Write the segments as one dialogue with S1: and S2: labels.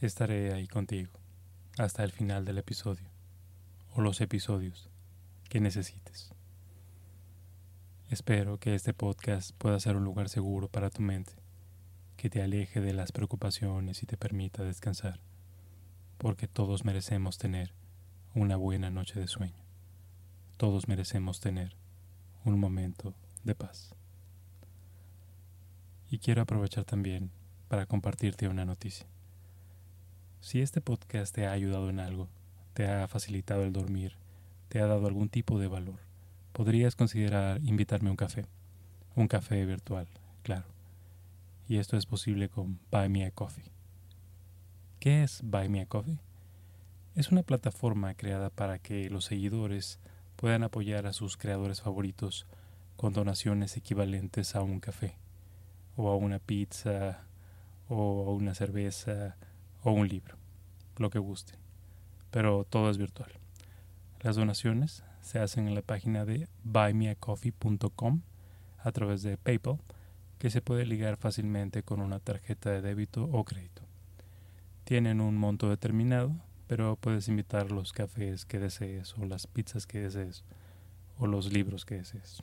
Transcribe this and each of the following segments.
S1: Estaré ahí contigo hasta el final del episodio o los episodios que necesites. Espero que este podcast pueda ser un lugar seguro para tu mente, que te aleje de las preocupaciones y te permita descansar, porque todos merecemos tener una buena noche de sueño. Todos merecemos tener un momento de paz. Y quiero aprovechar también para compartirte una noticia. Si este podcast te ha ayudado en algo, te ha facilitado el dormir, te ha dado algún tipo de valor, podrías considerar invitarme a un café. Un café virtual, claro. Y esto es posible con Buy Me a Coffee. ¿Qué es Buy Me a Coffee? Es una plataforma creada para que los seguidores puedan apoyar a sus creadores favoritos con donaciones equivalentes a un café, o a una pizza, o a una cerveza, o un libro, lo que guste, pero todo es virtual. Las donaciones se hacen en la página de buymeacoffee.com a través de PayPal, que se puede ligar fácilmente con una tarjeta de débito o crédito. Tienen un monto determinado, pero puedes invitar los cafés que desees o las pizzas que desees o los libros que desees.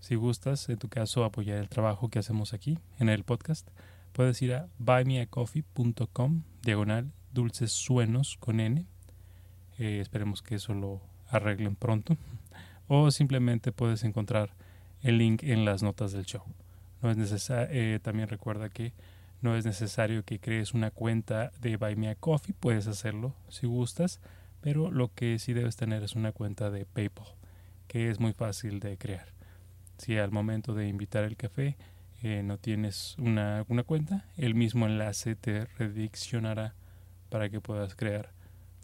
S1: Si gustas, en tu caso, apoyar el trabajo que hacemos aquí en el podcast, puedes ir a buymeacoffee.com diagonal dulces suenos con N. Eh, esperemos que eso lo arreglen pronto. O simplemente puedes encontrar el link en las notas del show. No es eh, también recuerda que no es necesario que crees una cuenta de Buy Me a Coffee, puedes hacerlo si gustas, pero lo que sí debes tener es una cuenta de PayPal, que es muy fácil de crear. Si al momento de invitar el café eh, no tienes una, cuenta, el mismo enlace te redireccionará para que puedas crear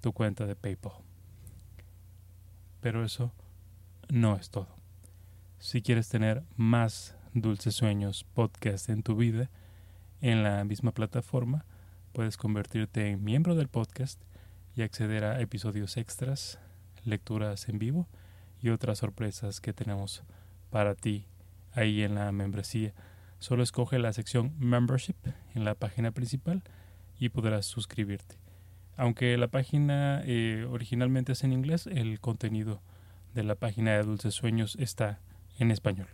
S1: tu cuenta de PayPal. Pero eso no es todo. Si quieres tener más Dulces Sueños podcast en tu vida, en la misma plataforma, puedes convertirte en miembro del podcast y acceder a episodios extras, lecturas en vivo y otras sorpresas que tenemos para ti ahí en la membresía Solo escoge la sección Membership en la página principal y podrás suscribirte. Aunque la página eh, originalmente es en inglés, el contenido de la página de Dulces Sueños está en español.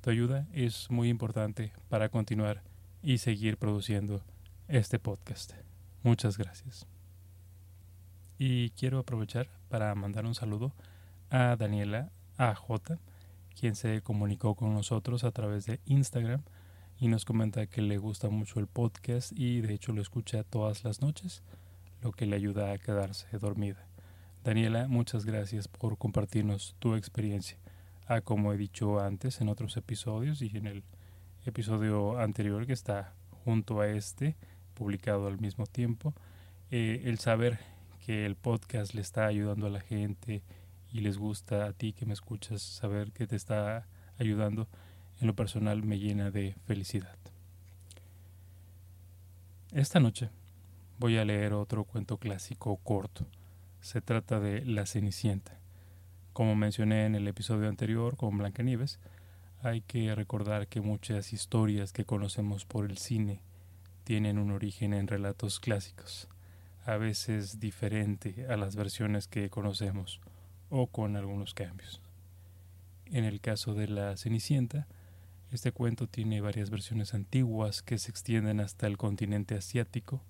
S1: Tu ayuda es muy importante para continuar y seguir produciendo este podcast. Muchas gracias. Y quiero aprovechar para mandar un saludo a Daniela AJ quien se comunicó con nosotros a través de Instagram y nos comenta que le gusta mucho el podcast y de hecho lo escucha todas las noches, lo que le ayuda a quedarse dormida. Daniela, muchas gracias por compartirnos tu experiencia. Ah, como he dicho antes en otros episodios y en el episodio anterior que está junto a este, publicado al mismo tiempo, eh, el saber que el podcast le está ayudando a la gente y les gusta a ti que me escuchas saber que te está ayudando, en lo personal me llena de felicidad. Esta noche voy a leer otro cuento clásico corto. Se trata de La Cenicienta. Como mencioné en el episodio anterior con Blancanieves, hay que recordar que muchas historias que conocemos por el cine tienen un origen en relatos clásicos, a veces diferente a las versiones que conocemos o con algunos cambios. En el caso de la Cenicienta, este cuento tiene varias versiones antiguas que se extienden hasta el continente asiático,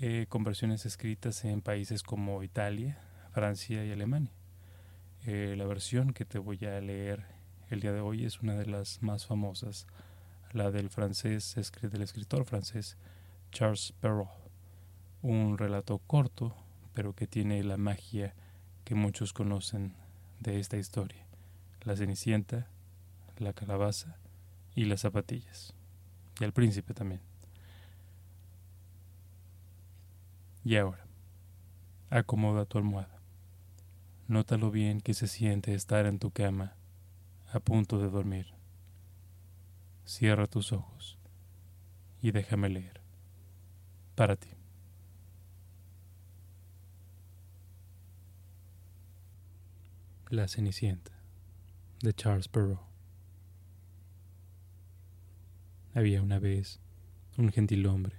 S1: eh, con versiones escritas en países como Italia, Francia y Alemania. Eh, la versión que te voy a leer el día de hoy es una de las más famosas, la del francés, del escritor francés Charles Perrault, un relato corto, pero que tiene la magia que muchos conocen de esta historia, la Cenicienta, la calabaza y las zapatillas, y el príncipe también. Y ahora, acomoda tu almohada. Nota lo bien que se siente estar en tu cama, a punto de dormir. Cierra tus ojos y déjame leer. Para ti. La Cenicienta de Charles Perrault. Había una vez un gentil hombre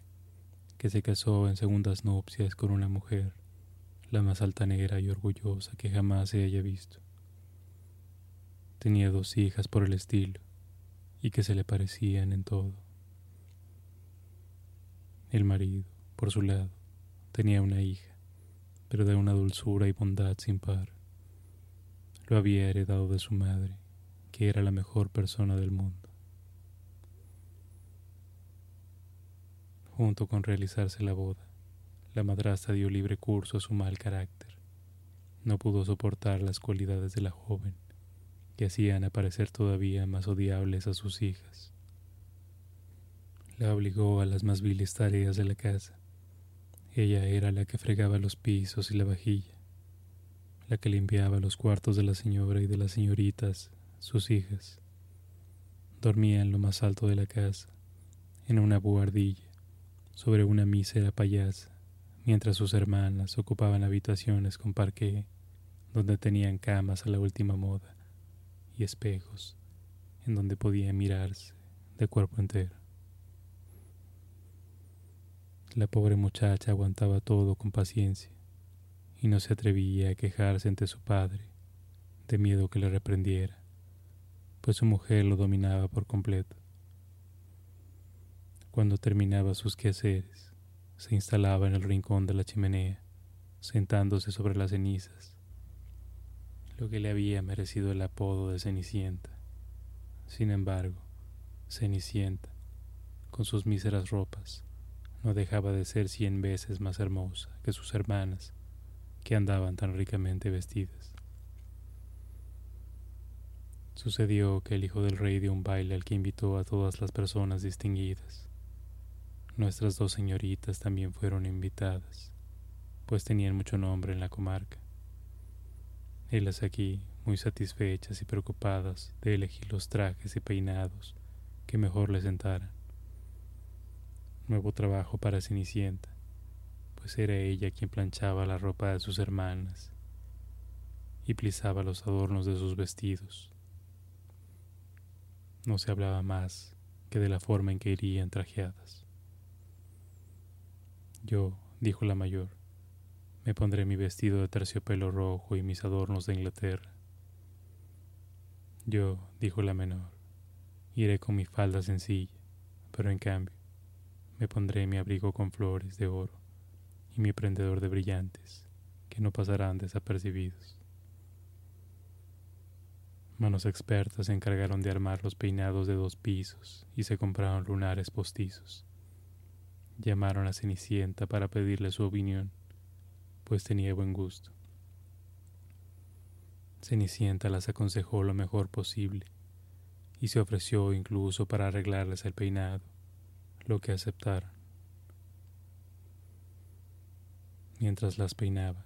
S1: que se casó en segundas nupcias con una mujer, la más altanera y orgullosa que jamás se haya visto. Tenía dos hijas por el estilo y que se le parecían en todo. El marido, por su lado, tenía una hija, pero de una dulzura y bondad sin par. Había heredado de su madre, que era la mejor persona del mundo. Junto con realizarse la boda, la madrastra dio libre curso a su mal carácter. No pudo soportar las cualidades de la joven, que hacían aparecer todavía más odiables a sus hijas. La obligó a las más viles tareas de la casa. Ella era la que fregaba los pisos y la vajilla, la que limpiaba los cuartos de la señora y de las señoritas, sus hijas. Dormía en lo más alto de la casa, en una buhardilla, sobre una mísera payasa, mientras sus hermanas ocupaban habitaciones con parqué, donde tenían camas a la última moda y espejos, en donde podía mirarse de cuerpo entero. La pobre muchacha aguantaba todo con paciencia y no se atrevía a quejarse ante su padre, de miedo que le reprendiera, pues su mujer lo dominaba por completo. Cuando terminaba sus quehaceres, se instalaba en el rincón de la chimenea, sentándose sobre las cenizas, lo que le había merecido el apodo de Cenicienta. Sin embargo, Cenicienta, con sus míseras ropas, no dejaba de ser cien veces más hermosa que sus hermanas, que andaban tan ricamente vestidas. Sucedió que el hijo del rey dio un baile al que invitó a todas las personas distinguidas. Nuestras dos señoritas también fueron invitadas, pues tenían mucho nombre en la comarca. Ellas aquí, muy satisfechas y preocupadas de elegir los trajes y peinados que mejor les sentaran. Nuevo trabajo para Cenicienta, pues era ella quien planchaba la ropa de sus hermanas y plisaba los adornos de sus vestidos. No se hablaba más que de la forma en que irían trajeadas. Yo, dijo la mayor, me pondré mi vestido de terciopelo rojo y mis adornos de Inglaterra. Yo, dijo la menor, iré con mi falda sencilla, pero en cambio me pondré mi abrigo con flores de oro y mi prendedor de brillantes, que no pasarán desapercibidos. Manos expertas se encargaron de armar los peinados de dos pisos y se compraron lunares postizos. Llamaron a Cenicienta para pedirle su opinión, pues tenía buen gusto. Cenicienta las aconsejó lo mejor posible y se ofreció incluso para arreglarles el peinado, lo que aceptaron. Mientras las peinaba,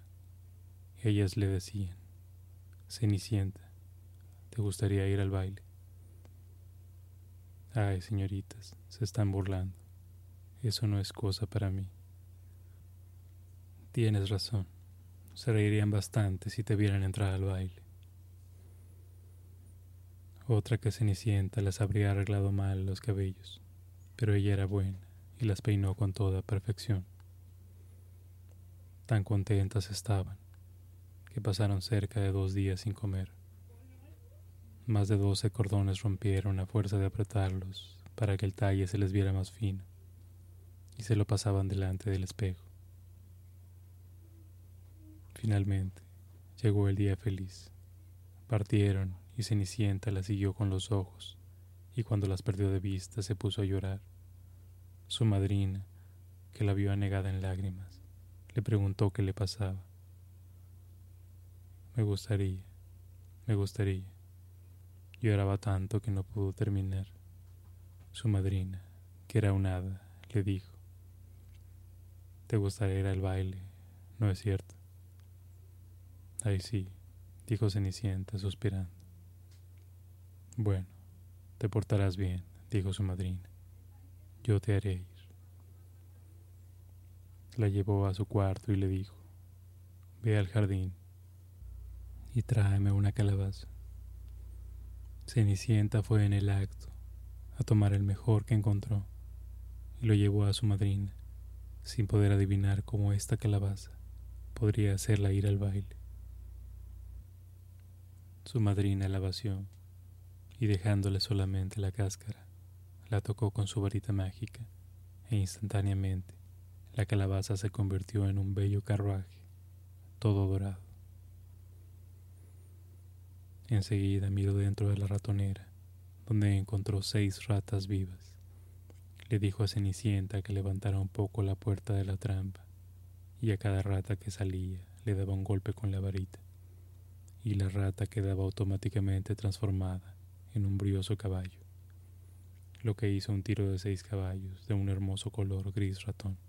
S1: ellas le decían, Cenicienta, ¿te gustaría ir al baile? Ay, señoritas, se están burlando. Eso no es cosa para mí. Tienes razón. Se reirían bastante si te vieran entrar al baile. Otra que Cenicienta les habría arreglado mal los cabellos, pero ella era buena y las peinó con toda perfección. Tan contentas estaban que pasaron cerca de dos días sin comer. Más de doce cordones rompieron a fuerza de apretarlos para que el talle se les viera más fino y se lo pasaban delante del espejo. Finalmente, llegó el día feliz. Partieron y Cenicienta la siguió con los ojos, y cuando las perdió de vista se puso a llorar. Su madrina, que la vio anegada en lágrimas, le preguntó qué le pasaba. Me gustaría, me gustaría. Lloraba tanto que no pudo terminar. Su madrina, que era un hada, le dijo, Te gustaría ir al baile, ¿no es cierto? Ay sí, dijo Cenicienta, suspirando. Bueno, te portarás bien, dijo su madrina. Yo te haré ir. La llevó a su cuarto y le dijo, ve al jardín y tráeme una calabaza. Cenicienta fue en el acto a tomar el mejor que encontró y lo llevó a su madrina, sin poder adivinar cómo esta calabaza podría hacerla ir al baile. Su madrina la vació y dejándole solamente la cáscara, la tocó con su varita mágica e instantáneamente la calabaza se convirtió en un bello carruaje, todo dorado. Enseguida miró dentro de la ratonera, donde encontró seis ratas vivas. Le dijo a Cenicienta que levantara un poco la puerta de la trampa, y a cada rata que salía le daba un golpe con la varita, y la rata quedaba automáticamente transformada en un brioso caballo, lo que hizo un tiro de seis caballos de un hermoso color gris ratón.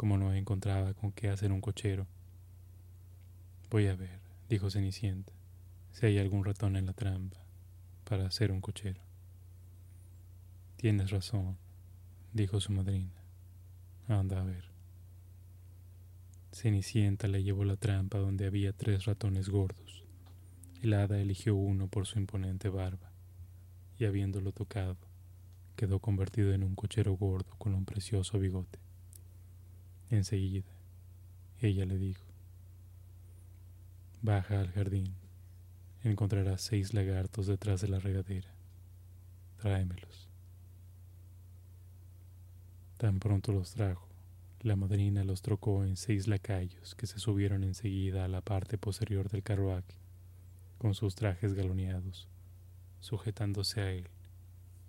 S1: Como no encontraba con qué hacer un cochero, voy a ver, dijo Cenicienta si hay algún ratón en la trampa para hacer un cochero. Tienes razón, dijo su madrina. Anda a ver. Cenicienta le llevó la trampa donde había tres ratones gordos. El hada eligió uno por su imponente barba, y habiéndolo tocado, quedó convertido en un cochero gordo con un precioso bigote. Enseguida, ella le dijo, Baja al jardín encontrarás seis lagartos detrás de la regadera. Tráemelos. Tan pronto los trajo, la madrina los trocó en seis lacayos que se subieron enseguida a la parte posterior del carruaje, con sus trajes galoneados, sujetándose a él,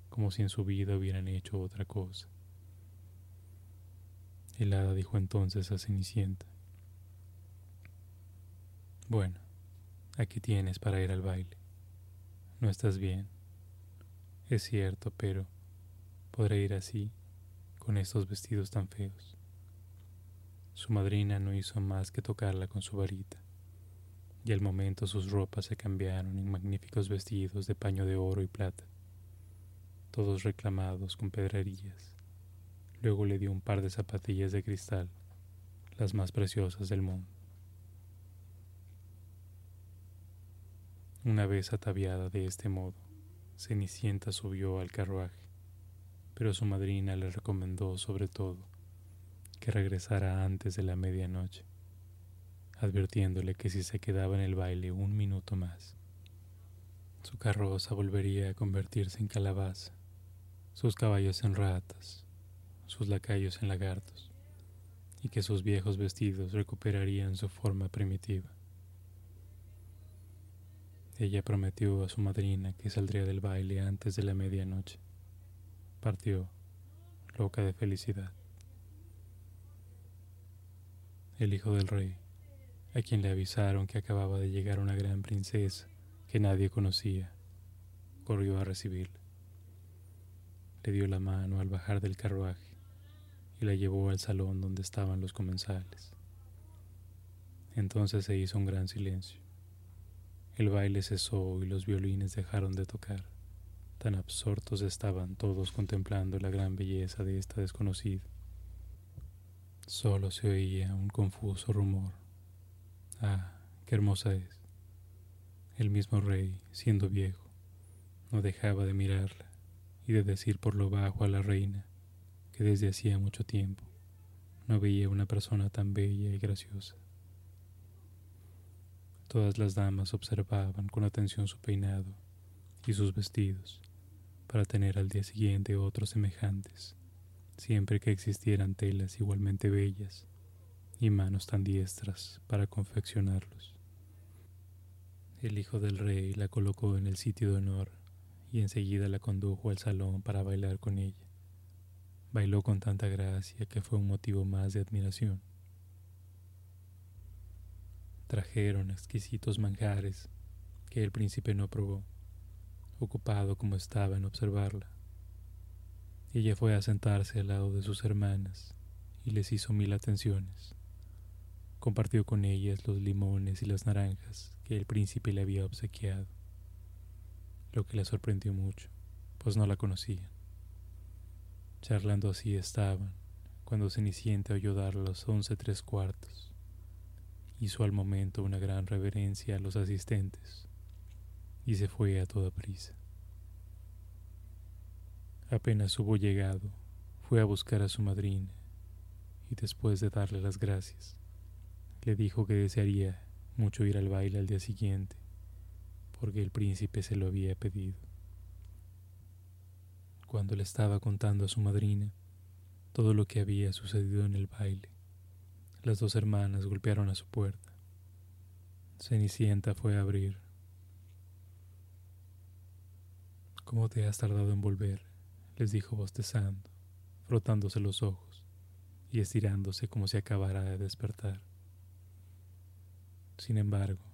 S1: como si en su vida hubieran hecho otra cosa. El hada dijo entonces a Cenicienta, Bueno, aquí tienes para ir al baile. No estás bien. Es cierto, pero podré ir así, con estos vestidos tan feos. Su madrina no hizo más que tocarla con su varita, y al momento sus ropas se cambiaron en magníficos vestidos de paño de oro y plata, todos reclamados con pedrerías. Luego le dio un par de zapatillas de cristal, las más preciosas del mundo. Una vez ataviada de este modo, Cenicienta subió al carruaje, pero su madrina le recomendó sobre todo que regresara antes de la medianoche, advirtiéndole que si se quedaba en el baile un minuto más, su carroza volvería a convertirse en calabaza, sus caballos en ratas, sus lacayos en lagartos, y que sus viejos vestidos recuperarían su forma primitiva. Ella prometió a su madrina que saldría del baile antes de la medianoche. Partió, loca de felicidad. El hijo del rey, a quien le avisaron que acababa de llegar una gran princesa que nadie conocía, corrió a recibirla. Le dio la mano al bajar del carruaje y la llevó al salón donde estaban los comensales. Entonces se hizo un gran silencio. El baile cesó y los violines dejaron de tocar. Tan absortos estaban todos contemplando la gran belleza de esta desconocida. Solo se oía un confuso rumor. Ah, qué hermosa es. El mismo rey, siendo viejo, no dejaba de mirarla y de decir por lo bajo a la reina desde hacía mucho tiempo no veía una persona tan bella y graciosa. Todas las damas observaban con atención su peinado y sus vestidos para tener al día siguiente otros semejantes, siempre que existieran telas igualmente bellas y manos tan diestras para confeccionarlos. El hijo del rey la colocó en el sitio de honor y enseguida la condujo al salón para bailar con ella. Bailó con tanta gracia que fue un motivo más de admiración. Trajeron exquisitos manjares que el príncipe no probó, ocupado como estaba en observarla. Ella fue a sentarse al lado de sus hermanas y les hizo mil atenciones. Compartió con ellas los limones y las naranjas que el príncipe le había obsequiado, lo que la sorprendió mucho, pues no la conocían. Charlando así estaban, cuando Cenicienta oyó dar los once tres cuartos. Hizo al momento una gran reverencia a los asistentes y se fue a toda prisa. Apenas hubo llegado, fue a buscar a su madrina y después de darle las gracias, le dijo que desearía mucho ir al baile al día siguiente, porque el príncipe se lo había pedido. Cuando le estaba contando a su madrina todo lo que había sucedido en el baile, las dos hermanas golpearon a su puerta. Cenicienta fue a abrir. ¿Cómo te has tardado en volver? les dijo bostezando, frotándose los ojos y estirándose como si acabara de despertar. Sin embargo,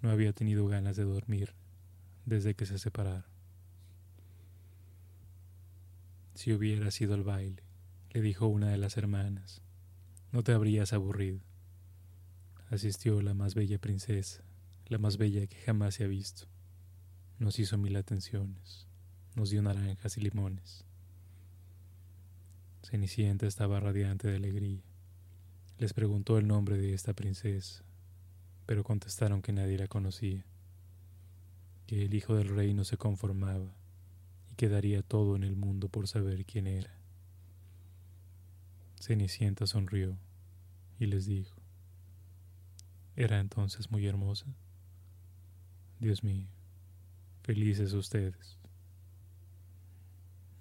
S1: no había tenido ganas de dormir desde que se separaron. Si hubieras ido al baile, le dijo una de las hermanas, no te habrías aburrido. Asistió la más bella princesa, la más bella que jamás se ha visto. Nos hizo mil atenciones, nos dio naranjas y limones. Cenicienta estaba radiante de alegría. Les preguntó el nombre de esta princesa, pero contestaron que nadie la conocía, que el hijo del rey no se conformaba que daría todo en el mundo por saber quién era. Cenicienta sonrió y les dijo, ¿era entonces muy hermosa? Dios mío, felices ustedes.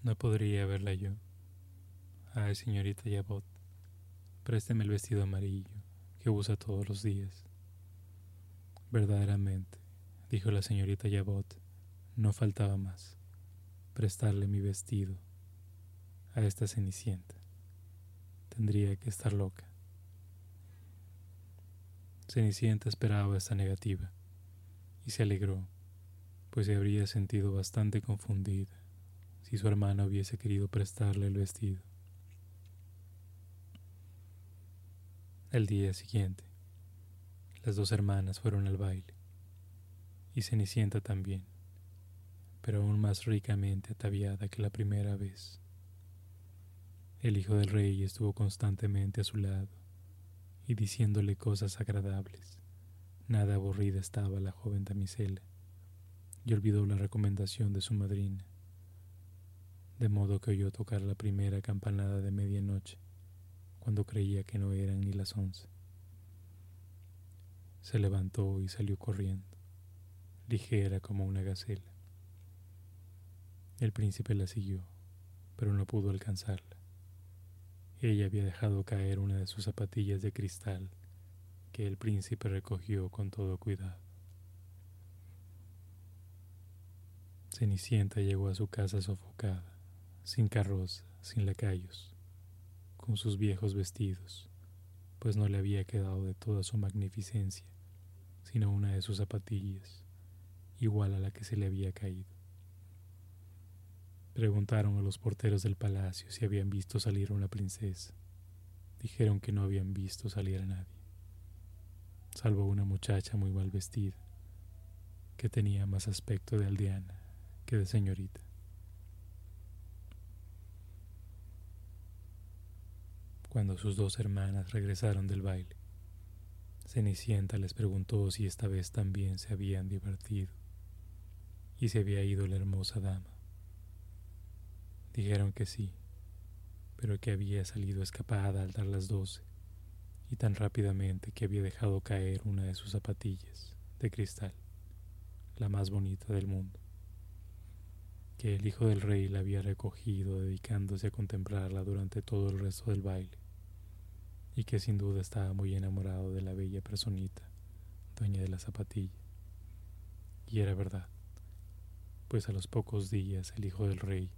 S1: No podría verla yo. Ay, señorita Yabot, présteme el vestido amarillo que usa todos los días. Verdaderamente, dijo la señorita Yabot, no faltaba más. Prestarle mi vestido a esta cenicienta. Tendría que estar loca. Cenicienta esperaba esta negativa y se alegró, pues se habría sentido bastante confundida si su hermana hubiese querido prestarle el vestido. El día siguiente, las dos hermanas fueron al baile, y Cenicienta también, pero aún más ricamente ataviada que la primera vez. El hijo del rey estuvo constantemente a su lado y diciéndole cosas agradables. Nada aburrida estaba la joven damisela y olvidó la recomendación de su madrina, de modo que oyó tocar la primera campanada de medianoche cuando creía que no eran ni las once. Se levantó y salió corriendo, ligera como una gacela. El príncipe la siguió, pero no pudo alcanzarla. Ella había dejado caer una de sus zapatillas de cristal que el príncipe recogió con todo cuidado. Cenicienta llegó a su casa sofocada, sin carroza, sin lacayos con sus viejos vestidos, pues no le había quedado de toda su magnificencia, sino una de sus zapatillas, igual a la que se le había caído. Preguntaron a los porteros del palacio si habían visto salir a una princesa. Dijeron que no habían visto salir a nadie, salvo una muchacha muy mal vestida, que tenía más aspecto de aldeana que de señorita. cuando sus dos hermanas regresaron del baile. Cenicienta les preguntó si esta vez también se habían divertido y se había ido la hermosa dama. Dijeron que sí, pero que había salido escapada al dar las doce y tan rápidamente que había dejado caer una de sus zapatillas de cristal, la más bonita del mundo, que el hijo del rey la había recogido dedicándose a contemplarla durante todo el resto del baile y que sin duda estaba muy enamorado de la bella personita, dueña de la zapatilla. Y era verdad, pues a los pocos días el hijo del rey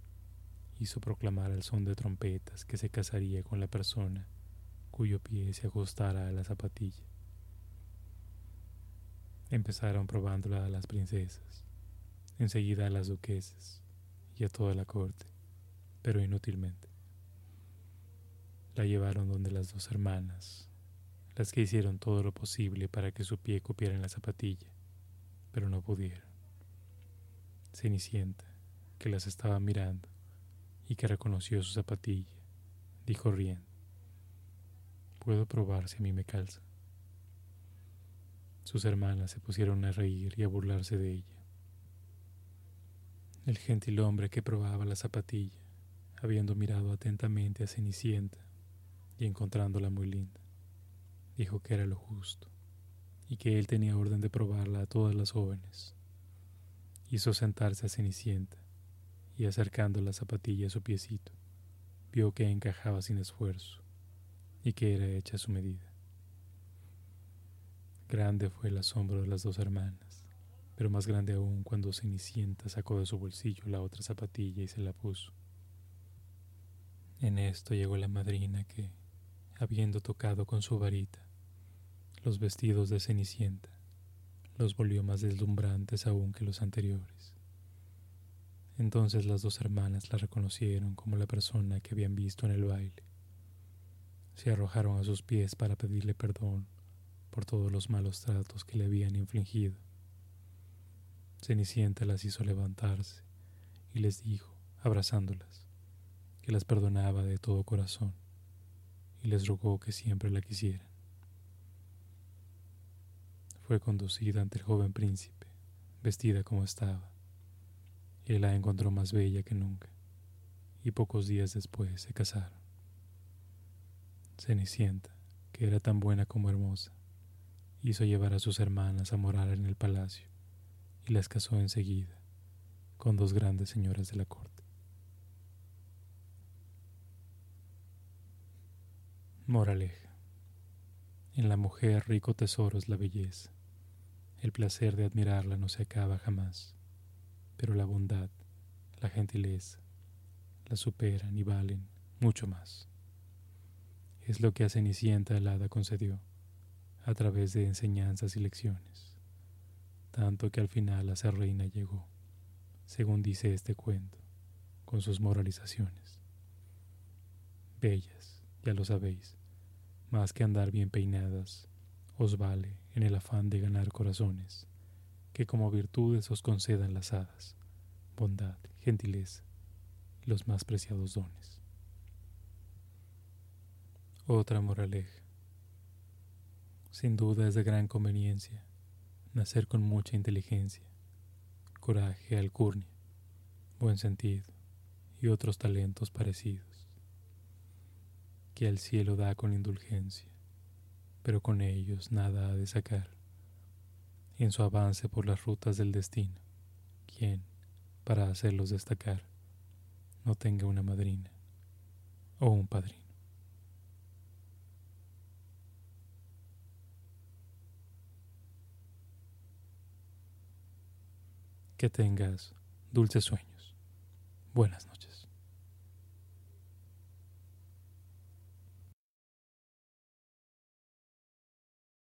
S1: hizo proclamar al son de trompetas que se casaría con la persona cuyo pie se ajustara a la zapatilla. Empezaron probándola a las princesas, enseguida a las duquesas y a toda la corte, pero inútilmente. la llevaron donde las dos hermanas, las que hicieron todo lo posible para que su pie cupiera en la zapatilla, pero no pudieron. Cenicienta, que las estaba mirando y que reconoció su zapatilla, dijo riendo, puedo probar si a mí me calza. Sus hermanas se pusieron a reír y a burlarse de ella. El gentil hombre que probaba la zapatilla, habiendo mirado atentamente a Cenicienta y encontrándola muy linda, dijo que era lo justo y que él tenía orden de probarla a todas las jóvenes. Hizo sentarse a Cenicienta y acercando la zapatilla a su piecito, vio que encajaba sin esfuerzo y que era hecha a su medida. Grande fue el asombro de las dos hermanas pero más grande aún cuando Cenicienta sacó de su bolsillo la otra zapatilla y se la puso. En esto llegó la madrina que, habiendo tocado con su varita los vestidos de Cenicienta, los volvió más deslumbrantes aún que los anteriores. Entonces las dos hermanas la reconocieron como la persona que habían visto en el baile. Se arrojaron a sus pies para pedirle perdón por todos los malos tratos que le habían infligido Cenicienta las hizo levantarse y les dijo, abrazándolas, que las perdonaba de todo corazón y les rogó que siempre la quisieran. Fue conducida ante el joven príncipe, vestida como estaba. Él la encontró más bella que nunca, y pocos días después se casaron. Cenicienta, que era tan buena como hermosa, hizo llevar a sus hermanas a morar en el palacio y las casó enseguida con dos grandes señoras de la corte. Moraleja. En la mujer rico tesoro es la belleza. El placer de admirarla no se acaba jamás, pero la bondad, la gentileza, la superan y valen mucho más. Es lo que a Cenicienta Alada concedió a través de enseñanzas y lecciones tanto que al final a ser reina llegó, según dice este cuento, con sus moralizaciones. Bellas, ya lo sabéis, más que andar bien peinadas, os vale en el afán de ganar corazones, que como virtudes os concedan las hadas, bondad, gentileza los más preciados dones. Otra moraleja. Sin duda es de gran conveniencia nacer con mucha inteligencia, coraje, alcurnia, buen sentido y otros talentos parecidos, que al cielo da con indulgencia, pero con ellos nada ha de sacar, en su avance por las rutas del destino, quien, para hacerlos destacar, no tenga una madrina o un padrino. Que tengas dulces sueños. Buenas noches.